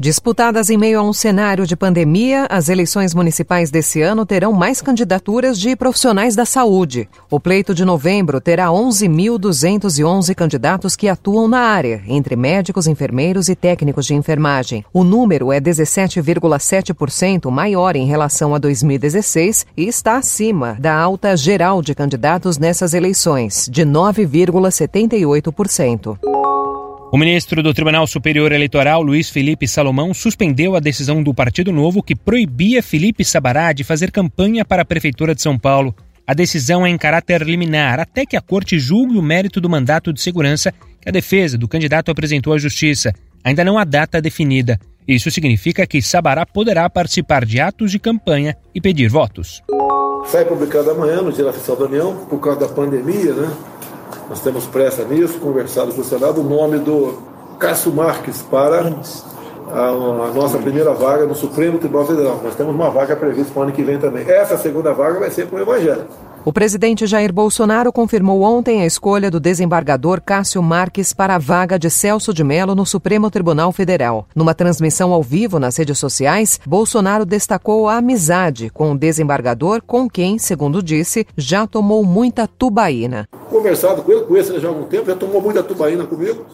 Disputadas em meio a um cenário de pandemia, as eleições municipais desse ano terão mais candidaturas de profissionais da saúde. O pleito de novembro terá 11.211 candidatos que atuam na área, entre médicos, enfermeiros e técnicos de enfermagem. O número é 17,7% maior em relação a 2016 e está acima da alta geral de candidatos nessas eleições, de 9,78%. O ministro do Tribunal Superior Eleitoral, Luiz Felipe Salomão, suspendeu a decisão do Partido Novo que proibia Felipe Sabará de fazer campanha para a Prefeitura de São Paulo. A decisão é em caráter liminar, até que a Corte julgue o mérito do mandato de segurança que a defesa do candidato apresentou à Justiça. Ainda não há data definida. Isso significa que Sabará poderá participar de atos de campanha e pedir votos. Sai publicado amanhã no Dia Oficial da União, por causa da pandemia, né? Nós temos pressa nisso, conversado com o Senado, o nome do Cássio Marques para a, nossa primeira vaga no Supremo Tribunal Federal. Nós temos uma vaga prevista para o ano que vem também. Essa segunda vaga vai ser para o Evangelho. O presidente Jair Bolsonaro confirmou ontem a escolha do desembargador Cássio Marques para a vaga de Celso de Mello no Supremo Tribunal Federal. Numa transmissão ao vivo nas redes sociais, Bolsonaro destacou a amizade com o desembargador, com quem, segundo disse, já tomou muita tubaína. Conversado com ele, conheço ele já há algum tempo, já tomou muita tubaína comigo.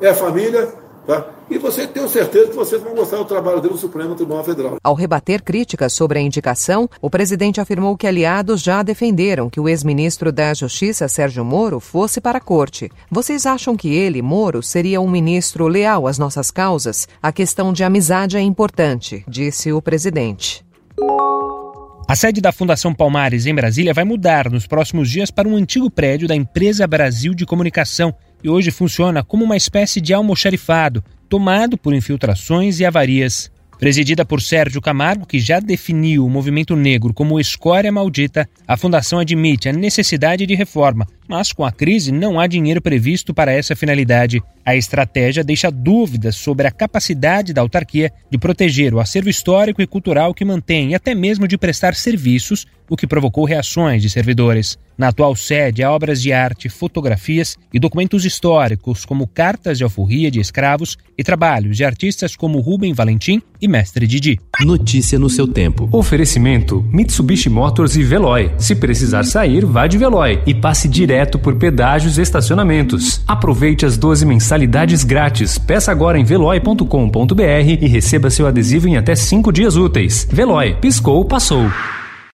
É família, Tá? E você tem certeza que vocês vão gostar do trabalho dele no Supremo Tribunal Federal. Ao rebater críticas sobre a indicação, o presidente afirmou que aliados já defenderam que o ex-ministro da Justiça, Sérgio Moro, fosse para a corte. Vocês acham que ele, Moro, seria um ministro leal às nossas causas? A questão de amizade é importante, disse o presidente. A sede da Fundação Palmares, em Brasília, vai mudar nos próximos dias para um antigo prédio da Empresa Brasil de Comunicação, e hoje funciona como uma espécie de almoxarifado, tomado por infiltrações e avarias. Presidida por Sérgio Camargo, que já definiu o movimento negro como escória maldita, a fundação admite a necessidade de reforma, mas com a crise não há dinheiro previsto para essa finalidade. A estratégia deixa dúvidas sobre a capacidade da autarquia de proteger o acervo histórico e cultural que mantém e até mesmo de prestar serviços, o que provocou reações de servidores. Na atual sede há obras de arte, fotografias e documentos históricos, como cartas de alforria de escravos e trabalhos de artistas como Rubem Valentim e Mestre Didi. Notícia no seu tempo. Oferecimento: Mitsubishi Motors e Veloy. Se precisar sair, vá de Veloy e passe direto por pedágios e estacionamentos. Aproveite as 12 mensalidades grátis. Peça agora em veloy.com.br e receba seu adesivo em até 5 dias úteis. Veloy, piscou, passou.